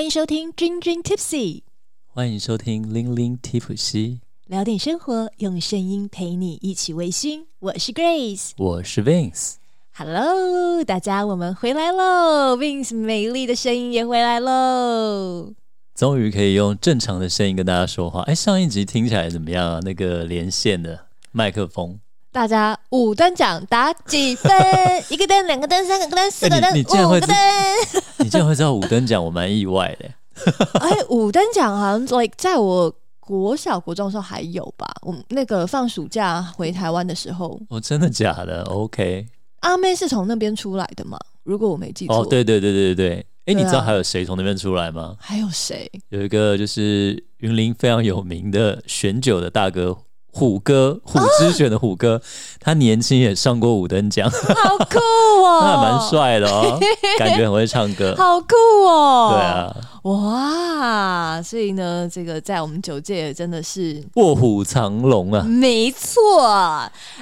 欢迎收听《君君 Tipsy》，欢迎收听《零零提普西》，聊点生活，用声音陪你一起微醺。我是 Grace，我是 Vince。Hello，大家，我们回来喽！Vince 美丽的声音也回来喽，终于可以用正常的声音跟大家说话。哎，上一集听起来怎么样啊？那个连线的麦克风，大家五等奖打几分？一个灯，两个灯，三个灯，四个灯，五个灯。你竟然会知道五等奖，我蛮意外的。哎，五等奖好像 like 在我国小国中的时候还有吧？我们那个放暑假回台湾的时候，哦，真的假的？OK，阿妹是从那边出来的嘛？如果我没记错，哦，对对对对对对。哎，你知道还有谁从那边出来吗？还有谁？有一个就是云林非常有名的选酒的大哥。虎哥，虎之选的虎哥，他年轻也上过五等奖，好酷哦，那还蛮，帅的哦，感觉很会唱歌。好酷哦，对，啊，哇，所以呢，这个在我们九界真的是。卧虎藏龙啊！没错，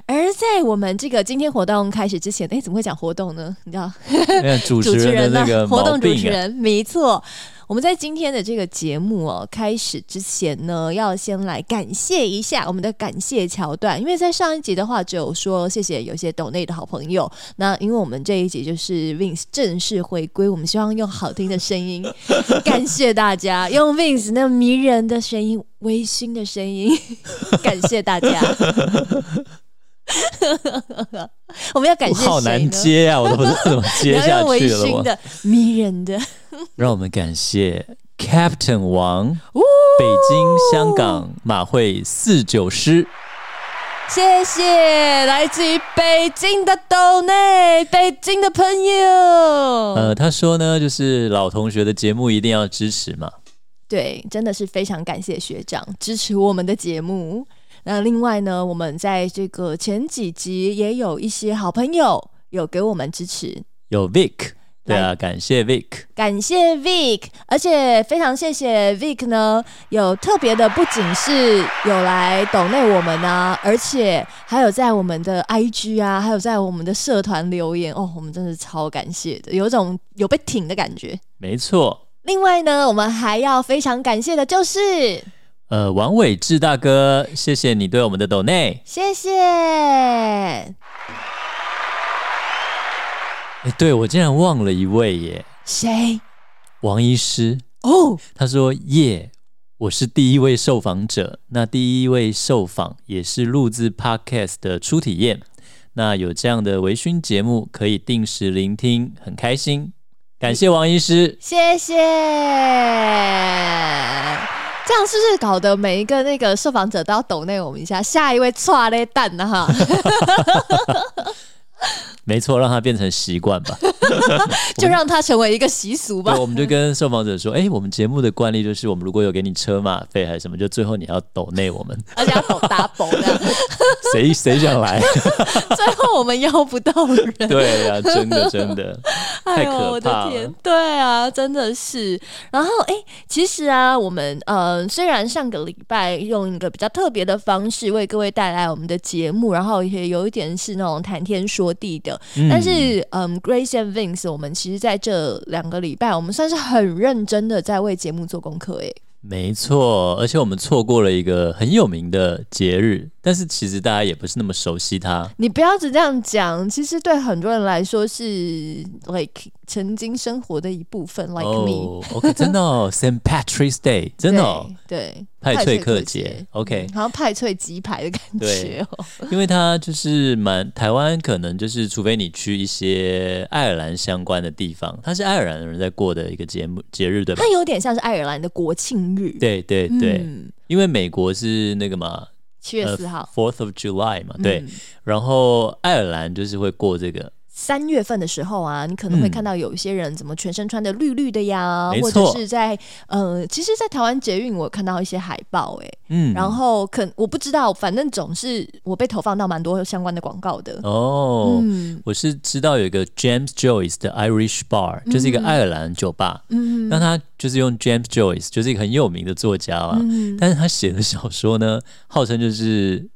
而在我们这个今天活动开始之前，哎，怎么会讲活动呢？你知道，主持人的那个毛活动主持人，没错。我们在今天的这个节目哦开始之前呢，要先来感谢一下我们的感谢桥段，因为在上一集的话只有说谢谢有些抖内的好朋友，那因为我们这一集就是 Vince 正式回归，我们希望用好听的声音感谢大家，用 Vince 那迷人的声音、微醺的声音感谢大家。我们要感谢好难接啊，我都不知道怎么接下去了。我的、迷人的。让我们感谢 Captain 王，哦北京、香港马会四九师。谢谢来自于北京的豆内，北京的朋友。呃，他说呢，就是老同学的节目一定要支持嘛。对，真的是非常感谢学长支持我们的节目。那另外呢，我们在这个前几集也有一些好朋友有给我们支持，有 Vic，对啊，感谢 Vic。感谢 Vic，而且非常谢谢 Vic 呢，有特别的，不仅是有来抖内我们啊，而且还有在我们的 IG 啊，还有在我们的社团留言哦，我们真的是超感谢的，有一种有被挺的感觉。没错，另外呢，我们还要非常感谢的就是，呃，王伟志大哥，谢谢你对我们的抖内。谢谢哎，对我竟然忘了一位耶，谁王医师。哦，他说：“耶，我是第一位受访者。那第一位受访也是录制 podcast 的初体验。那有这样的微醺节目可以定时聆听，很开心。感谢王医师。谢谢。这样是不是搞得每一个那个受访者都要抖内我们一下？下一位错嘞蛋呢哈，没错，让它变成习惯吧。就让它成为一个习俗吧对，。我们就跟受访者说：，哎，我们节目的惯例就是，我们如果有给你车马费还是什么，就最后你要抖内我们。而且要抖 double 这样，谁谁想来？最后我们邀不到人。对呀、真的真的太哎呦，我可怕了的天！。对啊，真的是。然后，哎、其实啊，我们呃，虽然上个礼拜用一个比较特别的方式为各位带来我们的节目，然后也有一点是那种谈天说地的，嗯但是，嗯，Grace and Vince，我们其实在这两个礼拜，我们算是很认真的在为节目做功课。诶，没错，而且我们错过了一个很有名的节日，但是其实大家也不是那么熟悉他。你不要只这样讲，其实对很多人来说是 like 曾经生活的一部分，like me。真的哦，Saint Patrick's Day，真的哦，对，对派翠克节节，OK，好像派翠鸡排的感觉哦。因为它就是蛮台湾，可能就是除非你去一些爱尔兰相关的地方，它是爱尔兰人在过的一个节目节日，对吧它？有点像是爱尔兰的国庆日，对对对，嗯，因为美国是那个嘛，七月四号，，Fourth of July 嘛，对，嗯。然后爱尔兰就是会过这个，三月份的时候啊，你可能会嗯。看到有一些人怎么全身穿的绿绿的呀，或者是在呃，其实，在台湾捷运我看到一些海报、哎、嗯，然后可我不知道，反正总是我被投放到蛮多相关的广告的。哦，嗯。我是知道有一个 James Joyce 的 Irish Bar，就是一个爱尔兰酒吧。嗯。那他就是用 James Joyce，就是一个很有名的作家啊。嗯。但是他写的小说呢，号称就是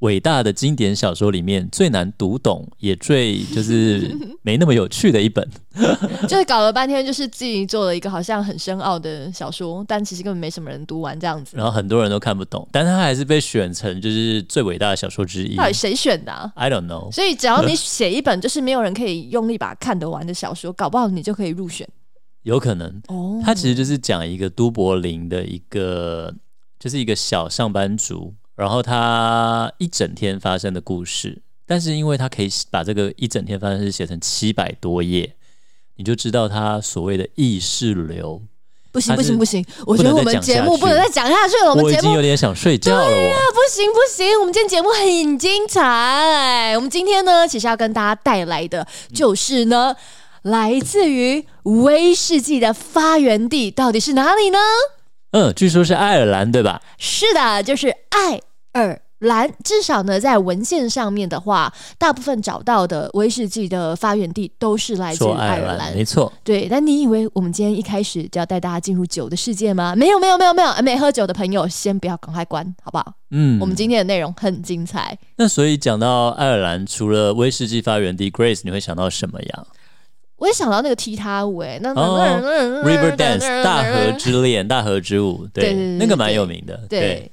伟大的经典小说里面最难读懂，也最就是 没那么有趣的一本。就是搞了半天，就是自己做了一个好像很深奥的小说，但其实根本没什么人读完这样子。然后很多人都看不懂，但是他还是被选成就是最伟大的小说之一。到底谁选的、啊？I don't know。所以只要你写一本就是没有人可以用力把它看得完的小说，搞不好你就可以入选 有可能，哦。他其实就是讲一个都柏林的一个，就是一个小上班族，然后他一整天发生的故事。但是因为他可以把这个一整天发生的事写成七百多页，你就知道他所谓的意识流。不行不行不行，我觉得我们节目不能再讲下去了，我们已节目经有点想睡觉了，我。不行不行，我们今天节目很精彩。我们今天呢，其实要跟大家带来的就是呢，来自于威士忌的发源地到底是哪里呢？嗯，据说是爱尔兰，对吧？是的，就是爱尔兰。至少呢，在文献上面的话，大部分找到的威士忌的发源地都是来自于爱尔兰。没错。对，但你以为我们今天一开始就要带大家进入酒的世界吗？没有，没有，没有，没有。没喝酒的朋友，先不要赶快关，好不好？嗯，我们今天的内容很精彩。那所以讲到爱尔兰，除了威士忌发源地 Grace，你会想到什么呀我也想到那个踢踏舞、哎，那哦？River Dance 大河之恋、大河之舞，对那个蛮有名的。对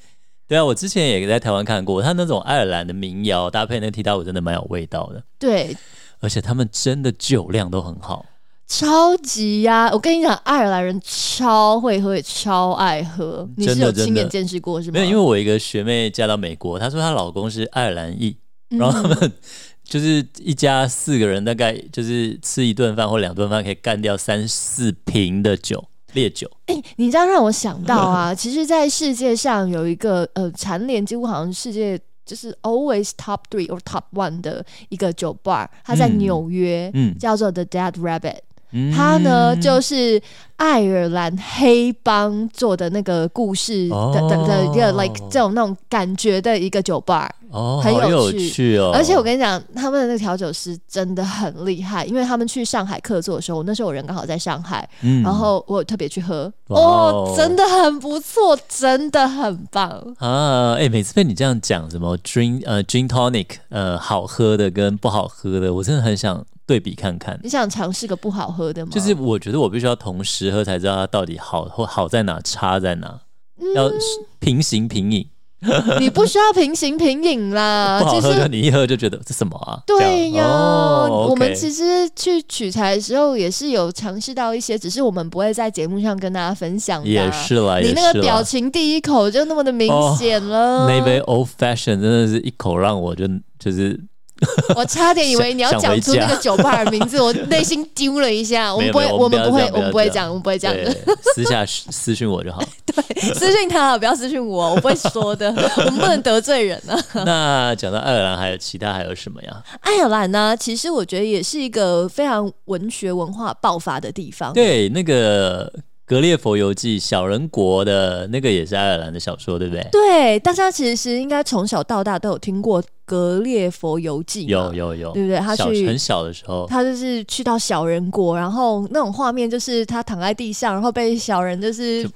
对，啊，我之前也在台湾看过，他那种爱尔兰的民谣搭配那个踢踏舞，真的蛮有味道的。对，而且他们真的酒量都很好。超级呀、我跟你讲，爱尔兰人超会喝，也超爱喝。你是有亲眼见识过是吗？没有，因为我一个学妹嫁到美国，她说她老公是爱尔兰裔，嗯然后他们 就是一家四个人，大概就是吃一顿饭或两顿饭可以干掉三四瓶的酒，烈酒。哎、你这样让我想到啊，其实，在世界上有一个呃蝉联几乎好像世界就是 always top three or top one 的一个酒吧，它在嗯纽约，嗯叫做 The Dead Rabbit。嗯它呢就是爱尔兰黑帮做的那个故事的的的一个哦 like 这种那种感觉的一个酒吧。哦，很有趣趣哦。而且我跟你讲，他们的那个调酒师真的很厉害，因为他们去上海客座的时候，那时候我人刚好在上海，嗯然后我有特别去喝，哦哦，真的很不错，真的很棒。啊，哎、每次被你这样讲，什么 drink 呃 drink tonic 呃好喝的跟不好喝的，我真的很想对比看看。你想尝试个不好喝的吗？就是我觉得我必须要同时喝才知道它到底好或好在哪，差在哪，要平行平饮。你不需要平行平饮啦，不好喝你一喝就觉得这什么啊？对呀，哦、我们其实去取材的时候也是有尝试到一些，只是我们不会在节目上跟大家分享的。也是啦，你那个表。情第一口就那么的明显了，那杯 old fashion 真的是一口让我就就是 我差点以为你要讲出那个酒吧的名字，我内心丢了一下。我们不会，我们不会，我们不会讲，我们不会讲的。私下私讯我就好。对私讯他，不要私讯我，我不会说的。我们不能得罪人啊。那讲到爱尔兰，还有其他还有什么呀？爱尔兰呢，其实我觉得也是一个非常文学文化爆发的地方。对，那个《格列佛游记》小人国的那个也是爱尔兰的小说，对不对？对，大家其实应该从小到大都有听过《格列佛游记》嘛，有有有，对不对？他小去很小的时候，他就是去到小人国，然后那种画面就是他躺在地上，然后被小人就是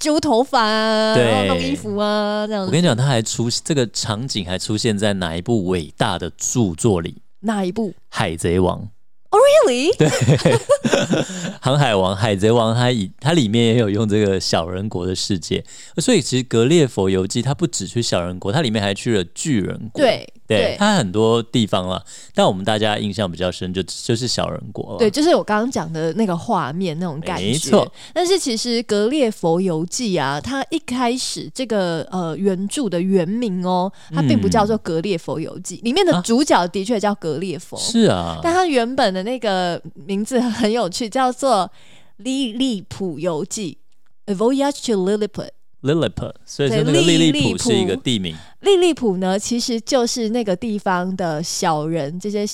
揪头发啊，对然后弄衣服啊，这样子。我跟你讲，他还出这个场景还出现在哪一部伟大的著作里？《哪一部海贼王》。？Really？航海王、海贼王，它以它里面也有用这个小人国的世界，所以其实《格列佛游记》它不只去小人国，它里面还去了巨人国。对对对，它很多地方啦，但我们大家印象比较深就就是小人国了。对，就是我刚刚讲的那个画面那种感觉。没错。但是其实《格列佛游记》啊，它一开始这个呃原著的原名哦，它并不叫做《格列佛游记》，里面的啊主角的确叫格列佛。是啊，但它原本的那个名字很有趣，叫做《利利普游记》（A Voyage to Lilliput）。Lilliput，所以那个利利利浦是一个地名。利利普呢，其实就是那个地方的小人，这些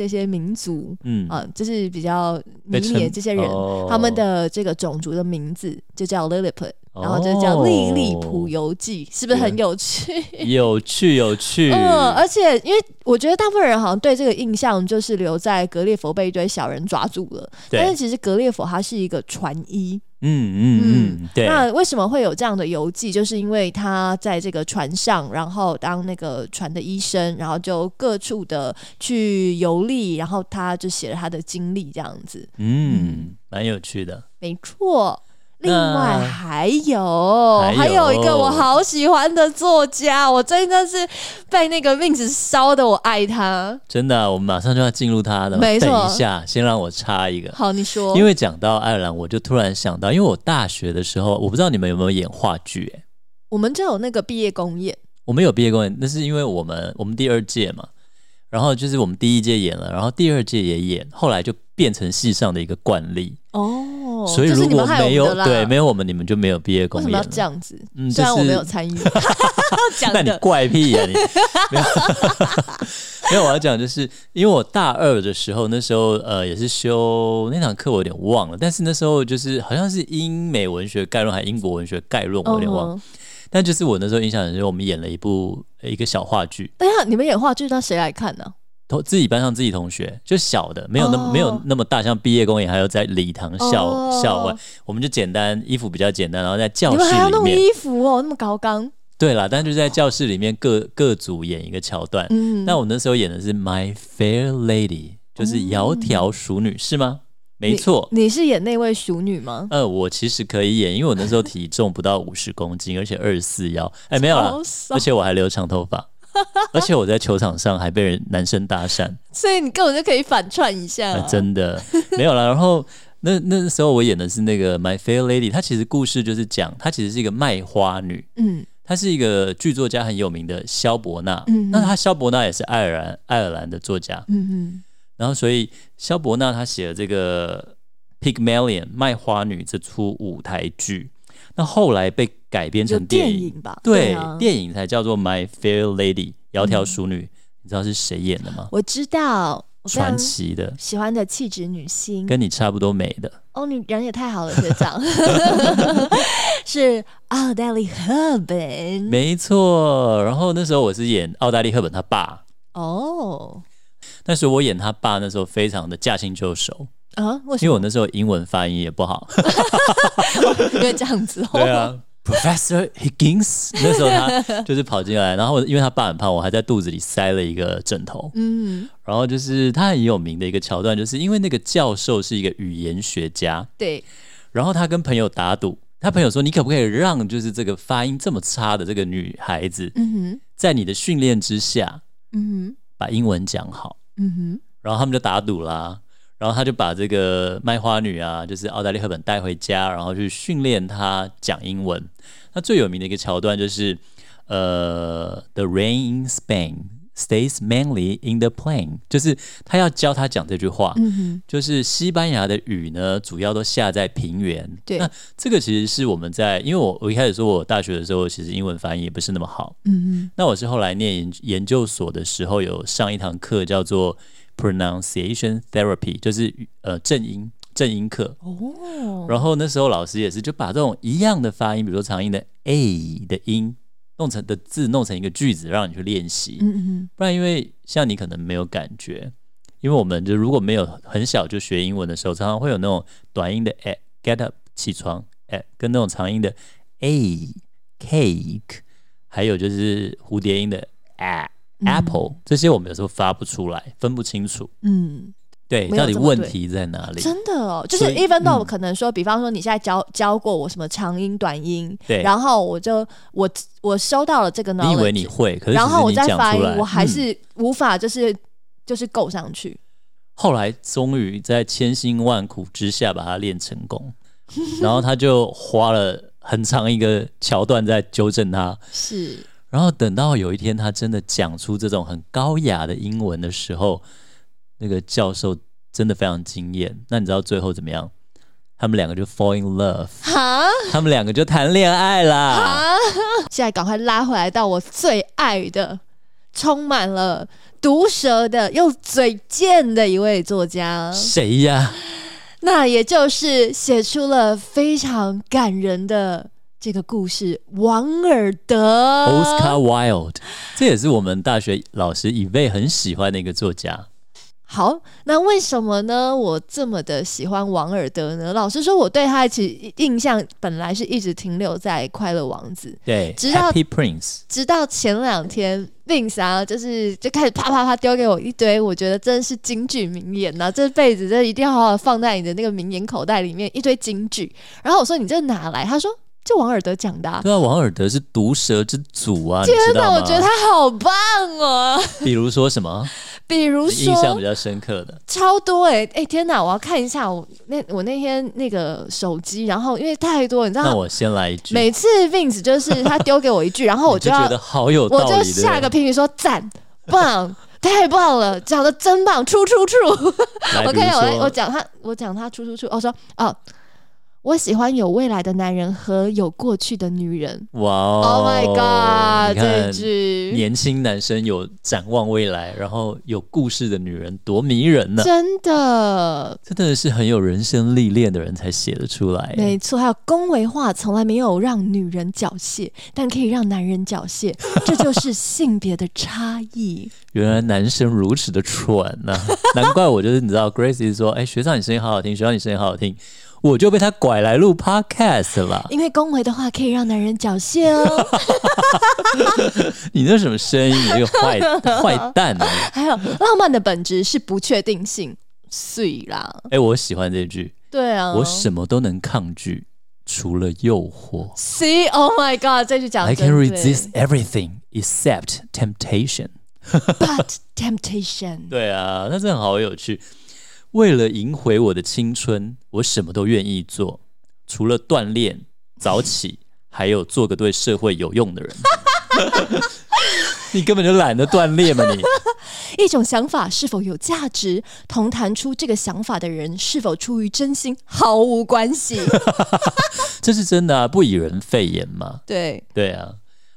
这些民族嗯啊、就是比较迷你的这些人，哦他们的这个种族的名字就叫 Lilliput，、哦然后就叫《利利普游记》，是不是很有趣？有趣有趣。嗯，而且因为我觉得大部分人好像对这个印象就是留在格列佛被一堆小人抓住了，但是，其实格列佛他是一个船医，嗯嗯嗯，对。那为什么会有这样的游记？就是因为他在这个船上，然后当那个船的医生，然后就各处的去游历，然后他就写了他的经历，这样子。嗯，蛮有趣的。没错。另外还有还有一个我好喜欢的作家，我真的是被那个命子烧的，我爱他。真的，我们马上就要进入他的。没错，等一下，先让我插一个。好，你说。因为讲到爱尔兰，我就突然想到，因为我大学的时候，我不知道你们有没有演话剧？哎，我们就有那个毕业公演。我们有毕业公演，那是因为我们我们第二届嘛，然后就是我们第一届演了，然后第二届也演，后来就变成戏上的一个惯例。哦。所以如果没有对没有我们，你们就没有毕业公演。为什么要这样子？嗯，虽然我没有参与。那你怪癖呀你？没有，我要讲就是因为我大二的时候，那时候呃也是修那堂课，我有点忘了。但是那时候就是好像是英美文学概论还是英国文学概论，我有点忘。但就是我那时候印象很深，我们演了一部一个小话剧。哎呀，你们演话剧，那谁来看呢？同自己班上自己同学，就小的，没有那没有那么大，像毕业公演还有在礼堂校校外，我们就简单衣服比较简单，然后在教室里面还要弄衣服哦，那么高刚。对啦，但就在教室里面各各组演一个桥段。嗯，那我那时候演的是 My Fair Lady，就是窈窕淑女，是吗？没错，你是演那位熟女吗？呃，我其实可以演，因为我那时候体重不到五十公斤，而且二十四腰，哎，没有了，而且我还留长头发。而且我在球场上还被人男生搭讪，所以你根本就可以反串一下。真的。没有了。然后那那时候我演的是那个 My Fair Lady，她其实故事就是讲她其实是一个卖花女，嗯，她是一个剧作家很有名的萧伯纳，嗯，那她萧伯纳也是爱尔兰爱尔兰的作家，嗯嗯，然后所以萧伯纳他写了这个 Pygmalion 卖花女这出舞台剧。那后来被改编成电影吧？对，电影才叫做《My Fair Lady》窈窕淑女。你知道是谁演的吗？我知道，传奇的，喜欢的气质女星，跟你差不多美的。哦，你人也太好了，学长。是奥黛丽·赫本，没错。然后那时候我是演奥黛丽·赫本他爸。哦，但是我演他爸那时候非常的驾轻就熟。啊，因为我那时候英文发音也不好，因为这样子。对啊，Professor Higgins，那时候他就是跑进来，然后因为他爸很胖，我还在肚子里塞了一个枕头。嗯，然后就是他很有名的一个桥段，就是因为那个教授是一个语言学家，对，然后他跟朋友打赌，他朋友说：“你可不可以让就是这个发音这么差的这个女孩子，嗯哼，在你的训练之下，嗯哼，把英文讲好，嗯哼，然后他们就打赌啦。”然后他就把这个卖花女啊，就是奥黛丽·赫本带回家，然后去训练她讲英文。那最有名的一个桥段就是，呃，The rain in Spain stays mainly in the plain，就是他要教他讲这句话，就是西班牙的雨呢，主要都下在平原。对，那这个其实是我们在，因为我我一开始说我大学的时候，其实英文发音也不是那么好。嗯嗯，那我是后来念研研究所的时候，有上一堂课叫做。Pronunciation therapy 就是呃正音正音课哦，然后那时候老师也是就把这种一样的发音，比如说长音的 a 的音弄成的字弄成一个句子让你去练习，嗯嗯，不然因为像你可能没有感觉，因为我们就如果没有很小就学英文的时候，常常会有那种短音的 a get up 起床 a 跟那种长音的 a cake，还有就是蝴蝶音的 a。Apple 这些我们有时候发不出来，分不清楚。嗯，对，到底问题在哪里？真的哦，就是 even though 可能说，比方说你现在教教过我什么长音、短音，对，然后我就我我收到了这个呢，你以为你会，可是然后我再发音，我还是无法就是就是够上去。后来终于在千辛万苦之下把它练成功，然后他就花了很长一个桥段在纠正他，是。然后等到有一天，他真的讲出这种很高雅的英文的时候，那个教授真的非常惊艳。那你知道最后怎么样？他们两个就 fall in love，哈，他们两个就谈恋爱啦。现在赶快拉回来到我最爱的、充满了毒舌的又嘴贱的一位作家，谁呀？那也就是写出了非常感人的。这个故事，王尔德，Oscar Wilde，这也是我们大学老师以为很喜欢的一个作家。好，那为什么呢？我这么的喜欢王尔德呢？老实说，我对他其实印象本来是一直停留在《快乐王子》，对直到，Happy Prince，直到前两天 Vince 啊，就是就开始啪啪啪丢给我一堆，我觉得真的是京剧名言呐、这辈子这一定要好好放在你的那个名言口袋里面，一堆京剧。然后我说你这哪来？他说就王尔德讲的、啊。对啊，王尔德是毒舌之祖啊，你天哪，知道吗？我觉得他好棒哦！比如说什么比如说印象比较深刻的，超多哎、欸、哎、天哪！我要看一下我那我那天那个手机，然后因为太多，你知道，那我先来一句，每次 Vince 就是他丢给我一句，然后我要就觉得好有道我就，下个评语说赞棒。太棒了，讲的真棒，出出出！来，我比如看我我，讲他，我讲他出出出。我说哦，我喜欢有未来的男人和有过去的女人。哇哦 Oh my god，这句年轻男生有展望未来，然后有故事的女人多迷人呢，真的真的是很有人生历练的人才写得出来。没错。还有恭维话从来没有让女人缴械，但可以让男人缴械，这就是性别的差异。原来男生如此的蠢呐、难怪我就是你知道，Grace 说，哎，学长你声音好好听，学长你声音好好听，我就被他拐来录 Podcast 了。因为恭维的话可以让男人缴械哦。你那什么声音？你这个坏坏蛋啊！还有浪漫的本质是不确定性，碎啦。哎，我喜欢这句，对啊，我什么都能抗拒，除了诱惑。See, oh my god，这句讲 I can resist everything except temptation。but temptation。对啊，那真的好有趣。为了赢回我的青春，我什么都愿意做，除了锻炼、早起，还有做个对社会有用的人。你根本就懒得锻炼嘛你！一种想法是否有价值，同谈出这个想法的人是否出于真心毫无关系。这是真的啊，不以人废言嘛。对，对啊，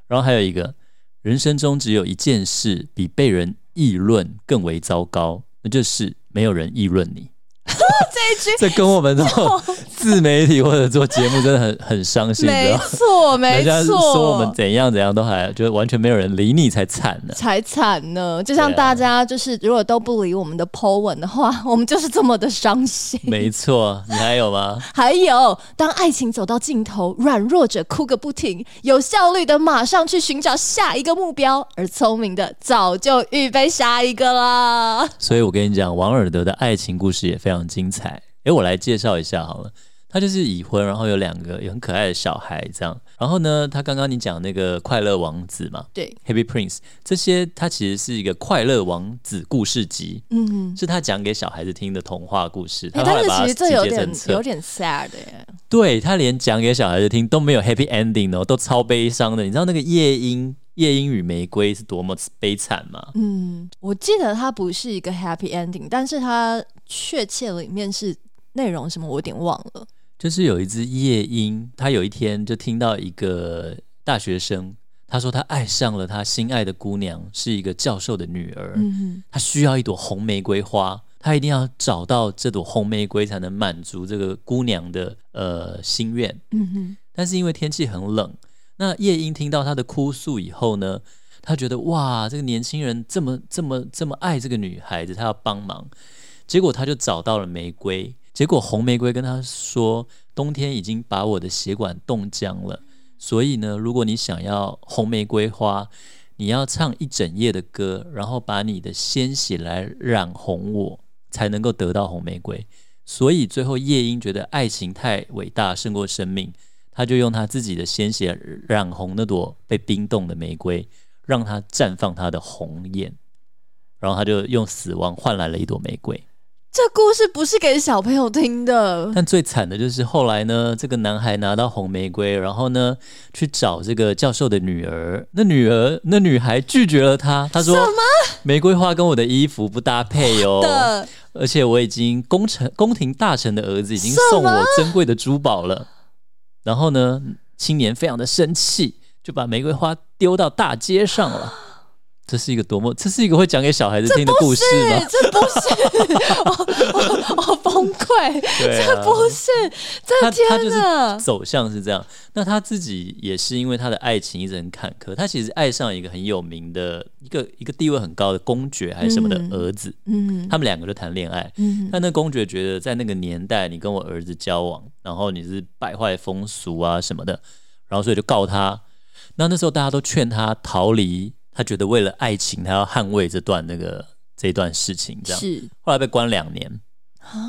然后还有一个，人生中只有一件事比被人议论更为糟糕，那就是没有人议论你。这一句这跟我们这种自媒体或者做节目真的很很伤心，没？错，没错，说我们怎样怎样都还就完全没有人理你才惨呢。才惨呢。就像大家就是如果都不理我们的 po 文的话，我们就是这么的伤心。没错，你还有吗？还有，当爱情走到尽头，软弱者哭个不停，有效率的马上去寻找下一个目标，而聪明的早就预备下一个啦。所以我跟你讲，王尔德的爱情故事也非常精彩。诶，我来介绍一下好了。他就是已婚，然后有两个也很可爱的小孩，这样。然后呢，他刚刚你讲那个快乐王子嘛对，，Happy Prince，这些他其实是一个快乐王子故事集，嗯，是他讲给小孩子听的童话故事。哎、他后来把它但是其实这集有点结成册有点 sad 耶。对他连讲给小孩子听都没有 happy ending 哦，都超悲伤的。你知道那个夜莺夜莺与玫瑰是多么悲惨吗？嗯，我记得它不是一个 happy ending，但是它确切里面是内容什么，我有点忘了。就是有一只夜莺，他有一天就听到一个大学生，他说他爱上了他心爱的姑娘，是一个教授的女儿，嗯他需要一朵红玫瑰花，他一定要找到这朵红玫瑰才能满足这个姑娘的呃心愿。嗯哼，但是因为天气很冷，那夜莺听到他的哭诉以后呢，他觉得哇，这个年轻人这么这么这么爱这个女孩子，他要帮忙。结果他就找到了玫瑰，结果红玫瑰跟他说，冬天已经把我的血管冻僵了，所以呢，如果你想要红玫瑰花，你要唱一整夜的歌，然后把你的鲜血来染红我，才能够得到红玫瑰。所以最后夜莺觉得爱情太伟大，胜过生命，他就用他自己的鲜血染红那朵被冰冻的玫瑰，让它绽放它的红艳，然后他就用死亡换来了一朵玫瑰。这故事不是给小朋友听的。但最惨的就是后来呢，这个男孩拿到红玫瑰，然后呢去找这个教授的女儿，那女儿那女孩拒绝了他，他说：“玫瑰花跟我的衣服不搭配哦。”，而且我已经功臣宫廷大臣的儿子已经送我珍贵的珠宝了。然后呢，青年非常的生气，就把玫瑰花丢到大街上了。这是一个多么，这是一个会讲给小孩子听的故事吗？这不是，我我我崩溃会，对啊，不是，这他他就天哪是！走向是这样。那他自己也是因为他的爱情一直很坎坷，他其实爱上一个很有名的一个一个地位很高的公爵还是什么的儿子，嗯他们两个就谈恋爱。嗯但那公爵觉得在那个年代，你跟我儿子交往，然后你是败坏风俗啊什么的，然后所以就告他。那那时候大家都劝他逃离，他觉得为了爱情，他要捍卫这段那个这一段事情，这样。是后来被关两年。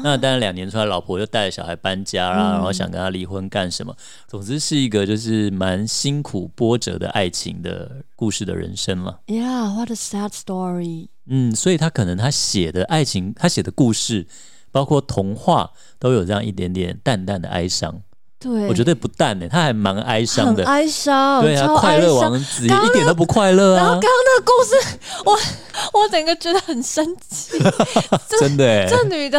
那当然，两年出来，老婆就带着小孩搬家啦，嗯然后想跟他离婚干什么？总之是一个就是蛮辛苦波折的爱情的故事的人生了。，Yeah，what a sad story。嗯，所以他可能他写的爱情，他写的故事，包括童话，都有这样一点点淡淡的哀伤。对，我觉得不淡呢、他还蛮哀伤的。哀伤，对啊，快乐王子一点都不快乐啊。然后刚，刚那个故事，我 我整个觉得很生气，真的哎、这女的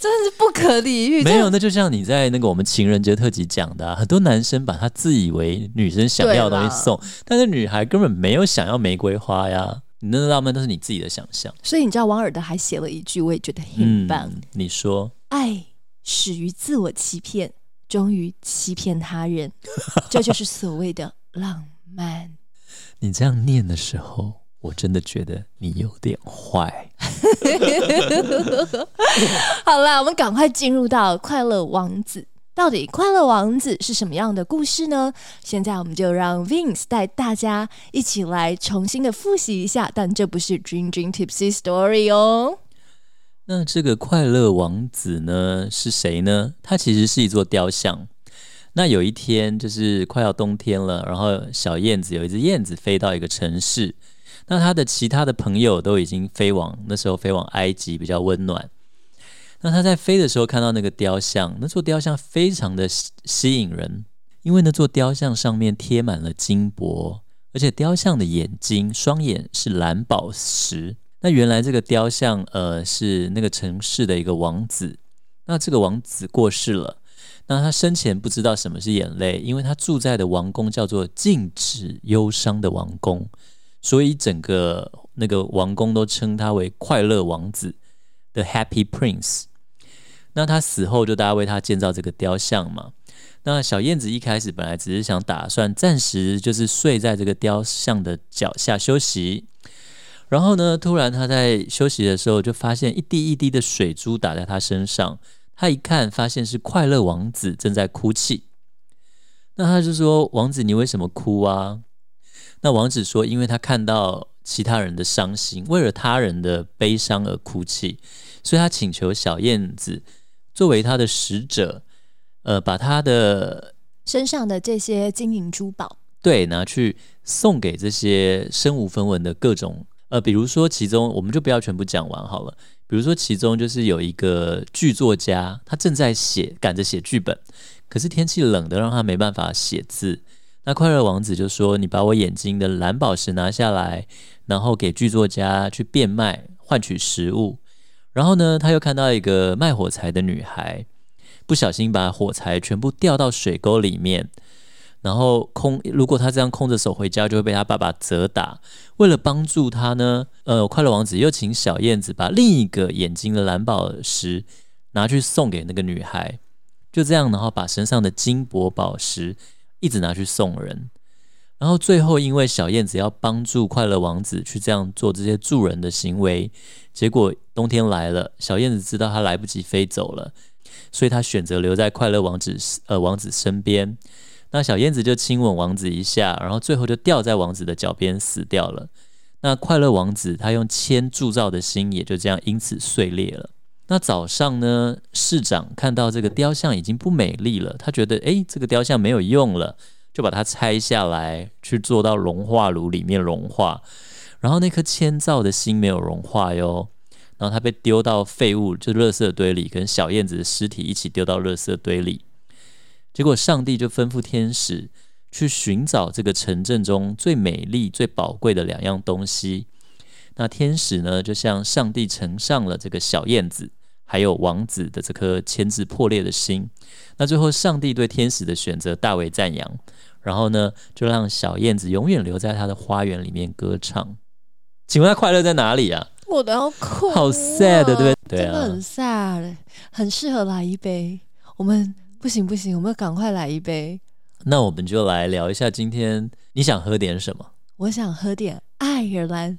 真的是不可理喻。没有，那就像你在那个我们情人节特辑讲的、啊，很多男生把他自以为女生想要的东西送，但是女孩根本没有想要玫瑰花呀。你那浪漫都是你自己的想象，所以你知道王尔德还写了一句，我也觉得很棒：嗯，你说，爱始于自我欺骗，终于欺骗他人，这就是所谓的浪漫。你这样念的时候，我真的觉得你有点坏。好啦，我们赶快进入到快乐王子。到底快乐王子是什么样的故事呢？现在我们就让 Vince 带大家一起来重新的复习一下。但这不是 Dream Dream Tipsy Story 哦。那这个快乐王子呢是谁呢？他其实是一座雕像。那有一天就是快要冬天了，然后小燕子有一只燕子飞到一个城市，那他的其他的朋友都已经飞往那时候飞往埃及比较温暖。那他在飞的时候看到那个雕像，那座雕像非常的吸吸引人，因为那座雕像上面贴满了金箔，而且雕像的眼睛双眼是蓝宝石。那原来这个雕像，呃，是那个城市的一个王子。那这个王子过世了，那他生前不知道什么是眼泪，因为他住在的王宫叫做禁止忧伤的王宫，所以整个那个王宫都称他为快乐王子，The Happy Prince。那他死后就大家为他建造这个雕像嘛。那小燕子一开始本来只是想打算暂时就是睡在这个雕像的脚下休息，然后呢，突然他在休息的时候就发现一滴一滴的水珠打在他身上，他一看发现是快乐王子正在哭泣。那他就说：“王子，你为什么哭啊？”那王子说：“因为他看到其他人的伤心，为了他人的悲伤而哭泣，所以他请求小燕子作为他的使者，呃，把他的身上的这些金银珠宝，对拿去送给这些身无分文的各种呃，比如说其中我们就不要全部讲完好了。比如说其中就是有一个剧作家，他正在写赶着写剧本，可是天气冷的让他没办法写字。那快乐王子就说：“你把我眼睛的蓝宝石拿下来，然后给剧作家去变卖，换取食物。”然后呢，他又看到一个卖火柴的女孩，不小心把火柴全部掉到水沟里面。然后空，如果他这样空着手回家，就会被他爸爸责打。为了帮助他呢，呃，快乐王子又请小燕子把另一个眼睛的蓝宝石拿去送给那个女孩，就这样，然后把身上的金箔宝石一直拿去送人。然后最后，因为小燕子要帮助快乐王子去这样做这些助人的行为，结果冬天来了，小燕子知道他来不及飞走了，所以他选择留在快乐王子呃王子身边。那小燕子就亲吻王子一下，然后最后就掉在王子的脚边死掉了。那快乐王子他用铅铸造的心也就这样因此碎裂了。那早上呢，市长看到这个雕像已经不美丽了，他觉得诶，这个雕像没有用了，就把它拆下来去做到融化炉里面融化。然后那颗铅造的心没有融化哟，然后它被丢到废物就垃圾堆里，跟小燕子的尸体一起丢到垃圾堆里。结果上帝就吩咐天使去寻找这个城镇中最美丽、最宝贵的两样东西。那天使呢，就向上帝呈上了这个小燕子，还有王子的这颗牵制破裂的心。那最后，上帝对天使的选择大为赞扬，然后呢，就让小燕子永远留在他的花园里面歌唱。请问他快乐在哪里啊？我都要哭，好 sad，对不对？对啊真的很，sad，很适合来一杯。我们不行不行，我们要赶快来一杯。那我们就来聊一下今天你想喝点什么？我想喝点爱尔兰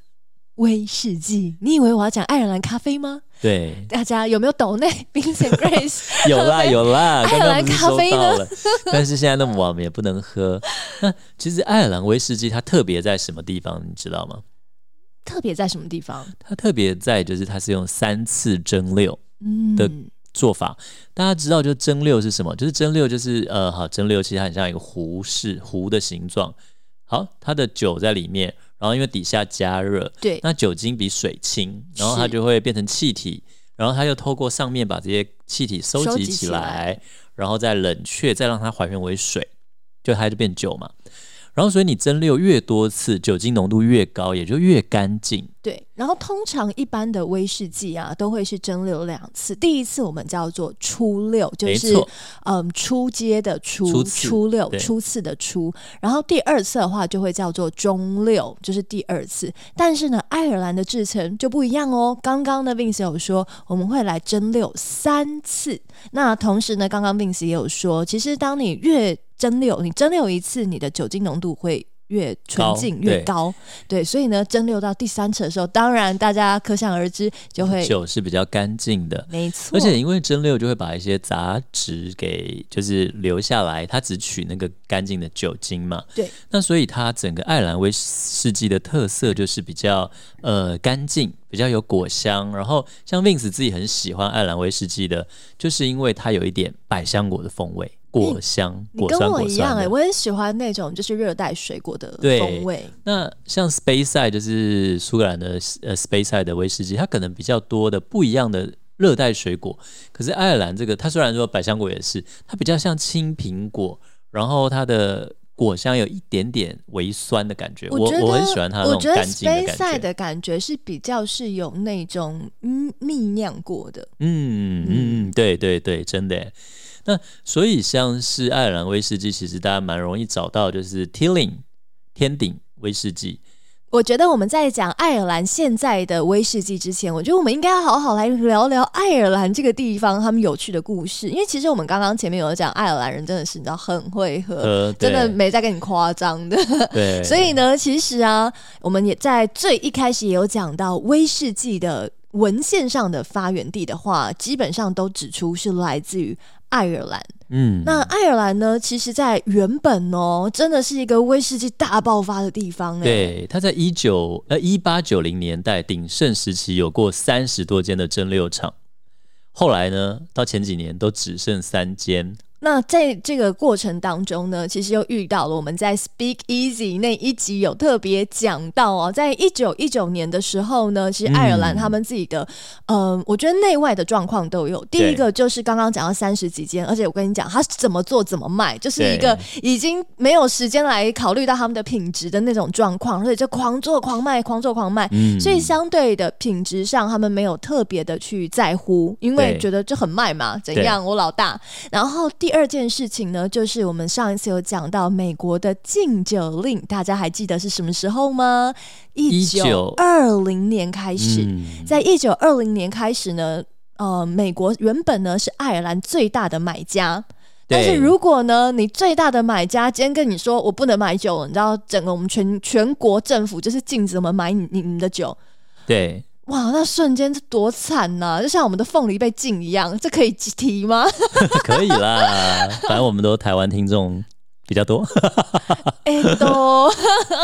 威士忌。你以为我要讲爱尔兰咖啡吗？对，大家有没有抖内 Vincent Grace？有啦有啦，爱尔兰咖啡呢但是现在那么晚，我们也不能喝。那其实爱尔兰威士忌它特别在什么地方，你知道吗？特别在什么地方？它特别在就是它是用三次蒸馏嗯，的做法。大家知道，就蒸馏是什么？就是蒸馏就是呃，好蒸馏其实它很像一个壶式壶的形状。好，它的酒在里面，然后因为底下加热，对，那酒精比水轻，然后它就会变成气体，然后它又透过上面把这些气体收集起来，然后再冷却，再让它还原为水，就它就变酒嘛。然后所以你蒸馏越多次，酒精浓度越高，也就越干净。对，然后通常一般的威士忌啊，都会是蒸馏两次。第一次我们叫做初六，就是，嗯初阶的初，初六初次的初。然后第二次的话就会叫做中六，就是第二次。但是呢，爱尔兰的制成就不一样哦。刚刚呢，Vince 有说我们会来蒸馏三次。那同时呢，刚刚 Vince 也有说，其实当你越蒸馏，你蒸馏一次，你的酒精浓度会越纯净越高。对，所以呢，蒸馏到第三次的时候，当然大家可想而知，就会酒是比较干净的。没错，而且因为蒸馏就会把一些杂质给就是留下来，它只取那个干净的酒精嘛。对，那所以它整个爱尔兰威士忌的特色就是比较呃干净，比较有果香。然后像 Vince 自己很喜欢爱尔兰威士忌的，就是因为它有一点百香果的风味，果香、你跟果酸果我一样哎。我很喜欢那种就是热带水果的对风味。那像 Space Side 就是苏格兰的呃 Space Side 的威士忌，它可能比较多的不一样的热带水果。可是爱尔兰这个，它虽然说百香果也是，它比较像青苹果，然后它的果香有一点点微酸的感觉。我觉得我很喜欢它那种我觉得干净的 Space 感觉。的感觉是比较是有那种嗯蜜酿过的。嗯嗯嗯，对对对，真的耶。那所以像是爱尔兰威士忌，其实大家蛮容易找到，就是 Tilling 天顶威士忌。我觉得我们在讲爱尔兰现在的威士忌之前，我觉得我们应该要好好来聊聊爱尔兰这个地方他们有趣的故事。因为其实我们刚刚前面有讲，爱尔兰人真的是你知道很会喝，呃，真的没在跟你夸张的。对，所以呢，其实啊，我们也在最一开始也有讲到威士忌的文献上的发源地的话，基本上都指出是来自于爱尔兰。嗯，那爱尔兰呢，其实在原本哦，真的是一个威士忌大爆发的地方哎。对，它在一九呃一八九零年代鼎盛时期有过三十多间的蒸馏厂，后来呢，到前几年都只剩三间。那在这个过程当中呢，其实又遇到了我们在 Speak Easy 那一集有特别讲到哦，在一九一九年的时候呢，其实爱尔兰嗯他们自己的，嗯、我觉得内外的状况都有。第一个就是刚刚讲到三十几间，而且我跟你讲，他怎么做怎么卖，就是一个已经没有时间来考虑到他们的品质的那种状况，所以就狂做狂卖，狂做狂卖。嗯，所以相对的品质上，他们没有特别的去在乎，因为觉得这很卖嘛，怎样我老大。然后第二件事情呢，就是我们上一次有讲到美国的禁酒令，大家还记得是什么时候吗？一九二零年开始，嗯。在一九二零年开始呢，呃，美国原本呢是爱尔兰最大的买家。但是如果呢，你最大的买家今天跟你说我不能买酒了，你知道整个我们全全国政府就是禁止我们买你你们的酒，对，哇，那瞬间这多惨呐、就像我们的凤梨被禁一样，这可以提吗？可以啦，反正我们都台湾听众比较多。哎、都。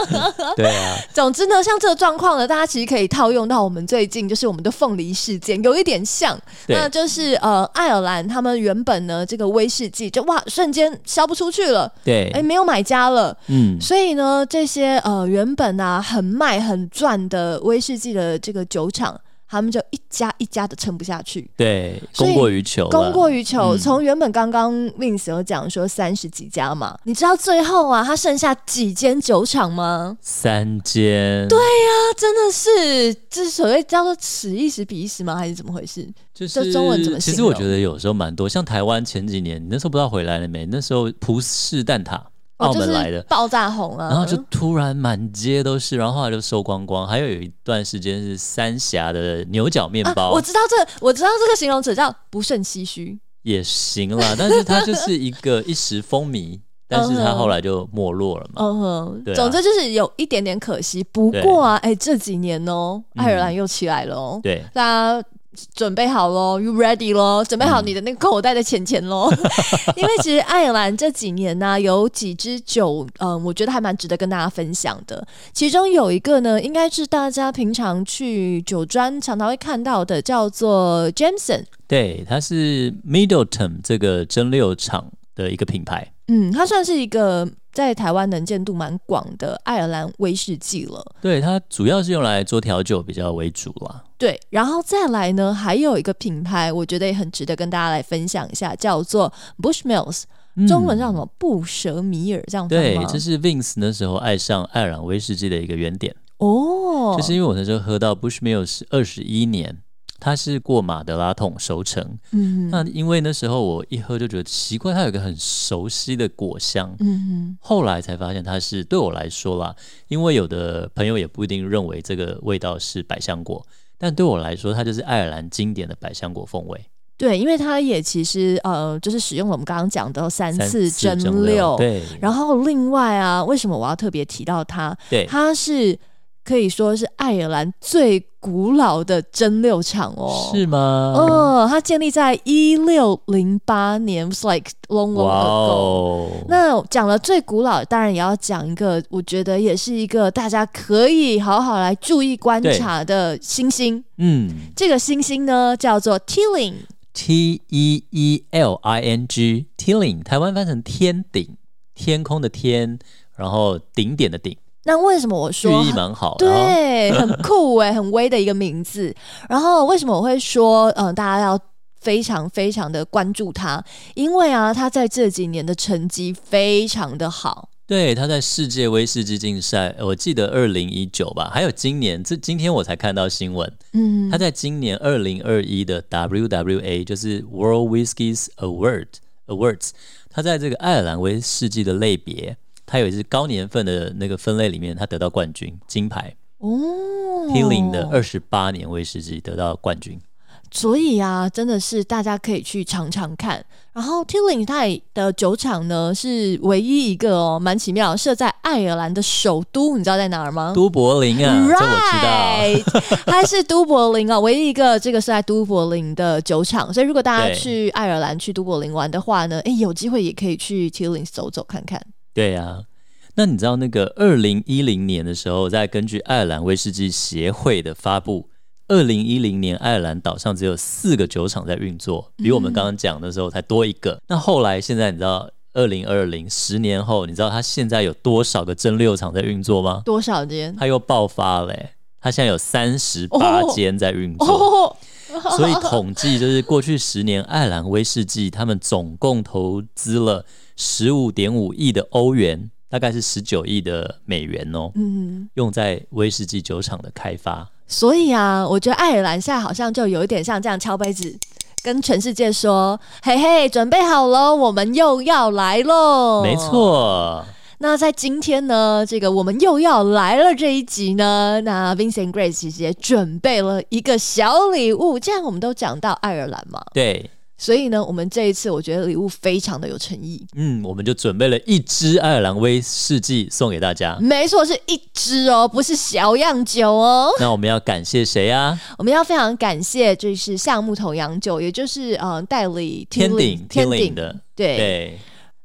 对啊，总之呢，像这个状况呢，大家其实可以套用到我们最近就是我们的凤梨事件，有一点像，那就是呃，爱尔兰他们原本呢这个威士忌就哇瞬间销不出去了，对，哎、没有买家了。嗯，所以呢，这些呃原本啊很卖很赚的威士忌的这个酒厂，他们就一家一家的撑不下去，对，供过于求，供过于求。嗯从原本刚刚 Vince 有讲说三十几家嘛，你知道最后啊，它剩下几间酒厂吗？三间，对，啊真的是，这所谓叫做此一时彼一时吗？还是怎么回事？就是中文怎么其实我觉得有时候蛮多，像台湾前几年，你那时候不知道回来了没？那时候葡式蛋挞，澳就是门来的，爆炸红啊，然后就突然满街都是，然后后来就收光光。还有有一段时间是三峡的牛角面啊包，我知道这我知道这个形容词叫不胜唏嘘。也行啦，但是它就是一个一时风靡，但是它后来就没落了嘛。嗯哼，对啊总之就是有一点点可惜。不过啊，哎，这几年哦，嗯爱尔兰又起来了哦，对，大家准备好喽，You ready 喽？准备好你的那个口袋的钱钱喽？因为其实爱尔兰这几年呢、有几支酒，嗯、我觉得还蛮值得跟大家分享的。其中有一个呢，应该是大家平常去酒庄常常会看到的，叫做 Jameson。对，它是 Middleton 这个蒸馏厂的一个品牌。嗯，它算是一个在台湾能见度蛮广的爱尔兰威士忌了。对，它主要是用来做调酒比较为主啦。对，然后再来呢，还有一个品牌，我觉得也很值得跟大家来分享一下，叫做 Bushmills，、嗯中文叫什么？布什米尔这样翻对？，这是 Vince 那时候爱上爱尔兰威士忌的一个原点，哦，就是因为我那时候喝到 Bushmill 是二十一年，它是过马德拉桶熟成。嗯那因为那时候我一喝就觉得奇怪，它有一个很熟悉的果香。嗯后来才发现它是对我来说啦，因为有的朋友也不一定认为这个味道是百香果，但对我来说，它就是爱尔兰经典的百香果风味。对，因为它也其实呃，就是使用了我们刚刚讲的三三次蒸蒸馏，对，然后另外啊，为什么我要特别提到它？对，它是可以说是爱尔兰最古老的蒸馏厂哦。是吗？哦，它建立在一六零八年，was like long long ago。哦，那讲了最古老，当然也要讲一个，我觉得也是一个大家可以好好来注意观察的星星。嗯这个星星呢，叫做 Teeling。，T E E L I N G Tilling，台湾翻成天顶，天空的天，然后顶点的顶，那为什么我寓说意蛮好。对，很酷哎，很威的一个名字。然后为什么我会说，嗯、大家要非常非常的关注他？因为啊，他在这几年的成绩非常的好。对，他在世界威士忌竞赛，我记得二零一九吧，还有今年，这今天我才看到新闻，嗯他在今年二零二一的 WWA，就是 World Whiskies Award Awards，他在这个爱尔兰威士忌的类别，他有一支高年份的那个分类里面，他得到冠军，金牌。哦 Tilling 的二十八年威士忌得到冠军。所以啊，真的是大家可以去尝尝看。然后 Tilling 它的酒厂呢是唯一一个哦，蛮奇妙，设在爱尔兰的首都，你知道在哪儿吗？都柏林啊，这我知道。Right，它是都柏林啊，唯一一个这个是在都柏林的酒厂。所以如果大家去爱尔兰、去都柏林玩的话呢，诶，有机会也可以去 Tilling 走走看看。对呀、那你知道那个二零一零年的时候，在根据爱尔兰威士忌协会的发布，二零一零年爱尔兰岛上只有四个酒厂在运作，比我们刚刚讲的时候才多一个。那后来现在你知道，二零二零十年后，你知道它现在有多少个蒸馏厂在运作吗？多少间？它又爆发了、欸，它现在有三十八哦间在运作。哦，所以统计就是过去十年，爱尔兰威士忌他们总共投资了十五点五亿的欧元，大概是十九亿的美元哦，嗯。用在威士忌酒厂的开发。所以啊，我觉得爱尔兰现在好像就有一点像这样敲杯子，跟全世界说：“嘿嘿，准备好喽，我们又要来喽！”没。错，那在今天呢，这个我们又要来了这一集呢，那 Vincent Grace 其实也准备了一个小礼物。既然我们都讲到爱尔兰嘛，对，所以呢，我们这一次我觉得礼物非常的有诚意。嗯，我们就准备了一支爱尔兰威士忌送给大家。没错，是一支哦，不是小样酒哦。那我们要感谢谁啊？我们要非常感谢，就是橡木桶洋酒，也就是呃代理天顶天顶顶的，对。对，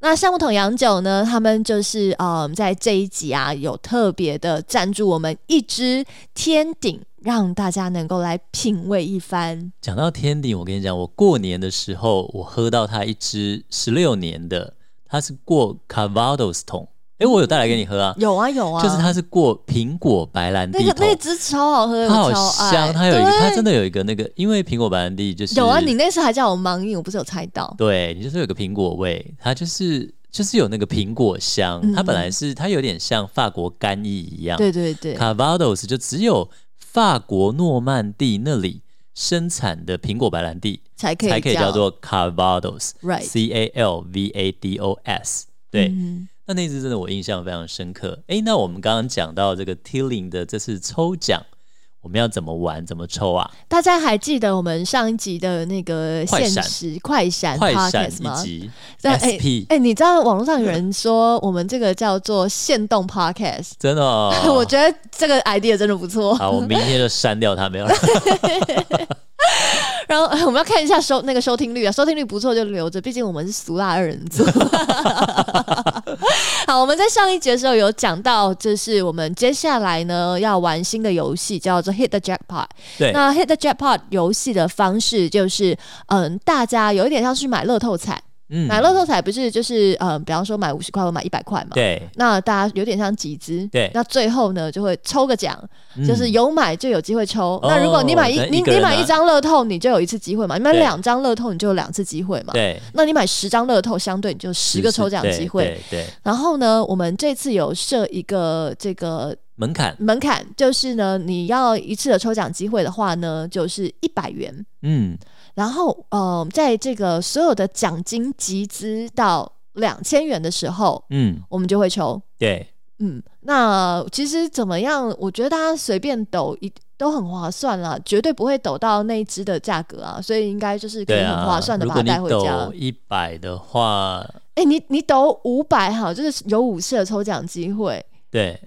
那橡木桶洋酒呢，他们就是呃在这一集啊有特别的赞助我们一支天顶，让大家能够来品味一番。讲到天顶，我跟你讲，我过年的时候我喝到它一支十六年的，它是过 Cavados 桶，诶，我有带来给你喝啊。有啊有啊，就是它是过苹果白兰地桶，那个那支超好喝，它好我超爱。香，它有一个，它真的有一个那个，因为苹果白兰地就是有啊，你那次还叫我盲饮，我不是有猜到？对你就是有个苹果味，它就是就是有那个苹果香，嗯。它本来是它有点像法国干邑一样，对对对，，Cavados 就只有法国诺曼底那里生产的苹果白兰地才可以才可以叫做 Cavados，C right。A L V A D O S，对。嗯那那次真的我印象非常深刻。哎，那我们刚刚讲到这个 Tilling 的这次抽奖，我们要怎么玩、怎么抽啊？大家还记得我们上一集的那个限时快闪快闪吗一？集对哎 SP，哎、你知道网络上有人说我们这个叫做限动 podcast，、真的、哦，我觉得这个 idea 真的不错。好，我明天就删掉它，没有。然后哎我们要看一下收那个收听率啊，收听率不错就留着，毕竟我们是俗辣二人组。好，我们在上一节的时候有讲到，就是我们接下来呢要玩新的游戏，叫做 Hit the Jackpot。对，那 Hit the Jackpot 游戏的方式就是，嗯，大家有一点像是买乐透彩，嗯买乐透彩不是就是，呃，比方说买五十块或买一百块嘛。对，那大家有点像集资，对那最后呢就会抽个奖，嗯就是有买就有机会抽。哦那如果你买一你你买一张乐透，你就有一次机会嘛；你买两张乐透，你就有两次机会嘛。对，那你买十张乐透，相对你就十个抽奖机会。对，对，然后呢，我们这次有设一个这个门槛，门槛，就是呢，你要一次的抽奖机会的话呢，就是一百元。嗯，然后，呃，在这个所有的奖金集资到两千元的时候，嗯，我们就会抽。对，嗯，那其实怎么样？我觉得大家随便抖一都很划算啦，绝对不会抖到那一只的价格啊，所以应该就是可以很。划算的把它带回家。抖一百的话，哎、你你抖五百哈，就是有五次的抽奖机会。对，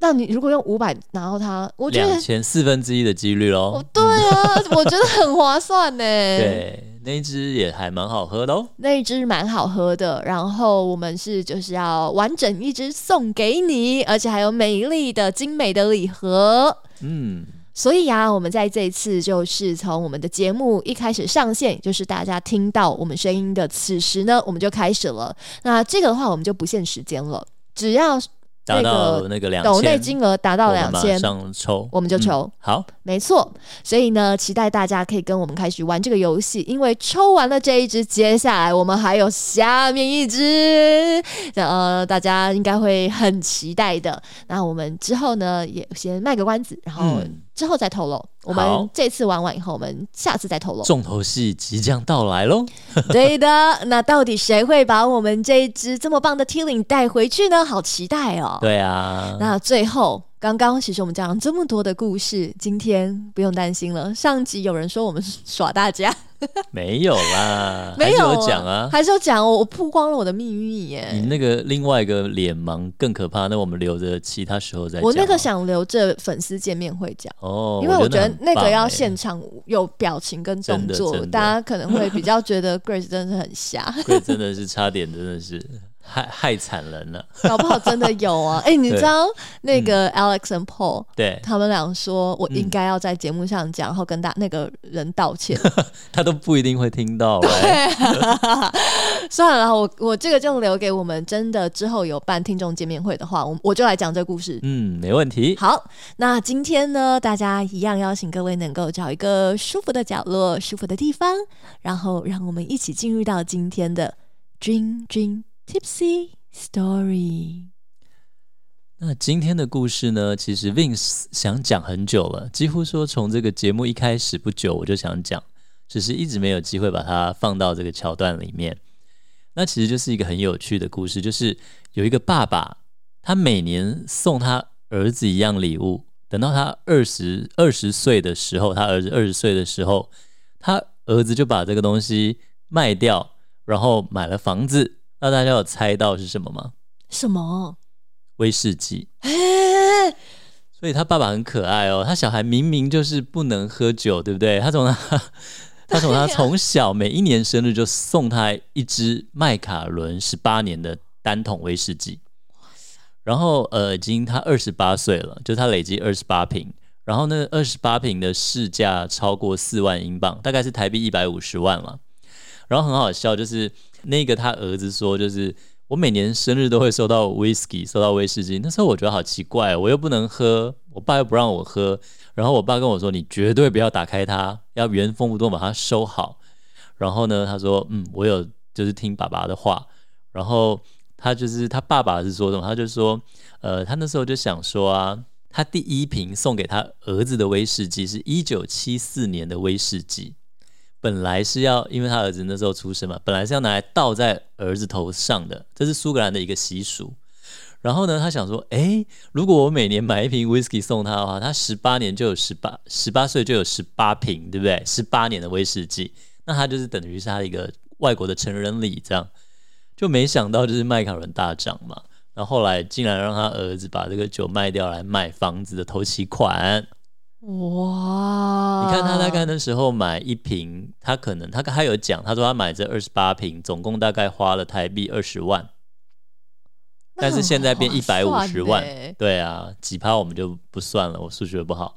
那你如果用五百拿到它，我觉得两千四分之一的几率喽哦，。对啊，我觉得很划算呢。对，那一支也还蛮好喝的哦。那一支蛮好喝的，然后我们是就是要完整一支送给你，而且还有美丽的精美的礼盒。嗯，所以啊，我们在这一次就是从我们的节目一开始上线，就是大家听到我们声音的此时呢，我们就开始了。那这个的话，我们就不限时间了，只要达到那个两抖内千，金额达到两千，上抽，我们就抽嗯好，没错，所以呢，期待大家可以跟我们开始玩这个游戏，因为抽完了这一只，接下来我们还有下面一只，呃，大家应该会很期待的。那我们之后呢，也先卖个关子，然后嗯之后再透露。我好们这次玩完以后，我们下次再透露。重头戏即将到来喽。对的，那到底谁会把我们这一只这么棒的 Tilling 带回去呢？好期待哦！对啊，那最后，刚刚其实我们讲了这么多的故事，今天不用担心了。上集有人说我们耍大家，没有啦，没还有有讲啊。还是有讲我我曝光了我的秘密耶你耶。那个另外一个脸盲更可怕，那我们留着其他时候再讲。我那个想留着粉丝见面会讲，哦，因为我觉得那个要欸现场有表情跟动作，大家可能会比较觉得 Grace 真的是很瞎，贵真的是差点真的是害害惨人了。搞不好真的有啊。哎、你知道那个 Alex and Paul 对他们俩说我嗯应该要在节目上讲，然后跟大那个人道歉。他都不一定会听到来。算了，我我这个就留给我们真的之后有办听众见面会的话，我我就来讲这个故事。嗯，没问题。好，那今天呢，大家一样邀请各位能够找一个舒服的角落、舒服的地方，然后让我们一起进入到今天的 Dream Dream Tipsy Story。那今天的故事呢，其实 Vince 想讲很久了，几乎说从这个节目一开始不久我就想讲，只是一直没有机会把它放到这个桥段里面。那其实就是一个很有趣的故事，就是有一个爸爸，他每年送他儿子一样礼物，等到他二十二十岁的时候，他儿子二十岁的时候，他儿子就把这个东西卖掉，然后买了房子。那大家有猜到是什么吗？什么？威士忌。哎，所以他爸爸很可爱哦，他小孩明明就是不能喝酒，对不对？他从他 他从他从小每一年生日就送他一支麦卡伦十八年的单桶威士忌，然后呃，已经他二十八岁了，就他累积二十八瓶，然后那二十八瓶的市价超过四万英镑，大概是台币一百五十万了。然后很好笑，就是那个他儿子说，就是我每年生日都会收到 whisky，收到威士忌。那时候我觉得好奇怪，我又不能喝，我爸又不让我喝。然后我爸跟我说，你绝对不要打开它，要原封不动把它收好。然后呢，他说，嗯，我有就是听爸爸的话。然后他就是他爸爸是说什么？他就说，呃，他那时候就想说啊，他第一瓶送给他儿子的威士忌是一九七四年的威士忌。本来是要，因为他儿子那时候出生嘛，本来是要拿来倒在儿子头上的，这是苏格兰的一个习俗。然后呢，他想说，诶，如果我每年买一瓶 whisky 送他的话，他十八年就有十八，十八岁就有十八瓶，对不对？十八年的威士忌，那他就是等于是他一个外国的成人礼，这样。就没想到就是麦卡伦大涨嘛，然后后来竟然让他儿子把这个酒卖掉来买房子的头期款。哇！你看他大概那时候买一瓶，他可能他他有讲，他说他买这二十八瓶，总共大概花了台币二十万。但是现在变一百五十万，对啊，几趴我们就不算了，我数学不好。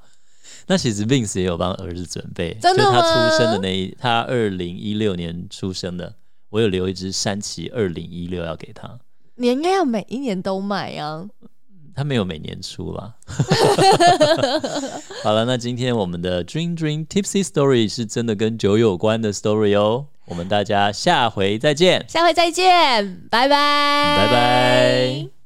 那其实 Vince 也有帮儿子准备，就是他出生的那一，他二零一六年出生的，我有留一支山崎二零一六要给他。你应该要每一年都买呀。他没有每年出啦？好了，那今天我们的 Dream Dream Tipsy Story 是真的跟酒有关的 story 哦。我们大家下回再见，下回再见，拜拜，拜拜。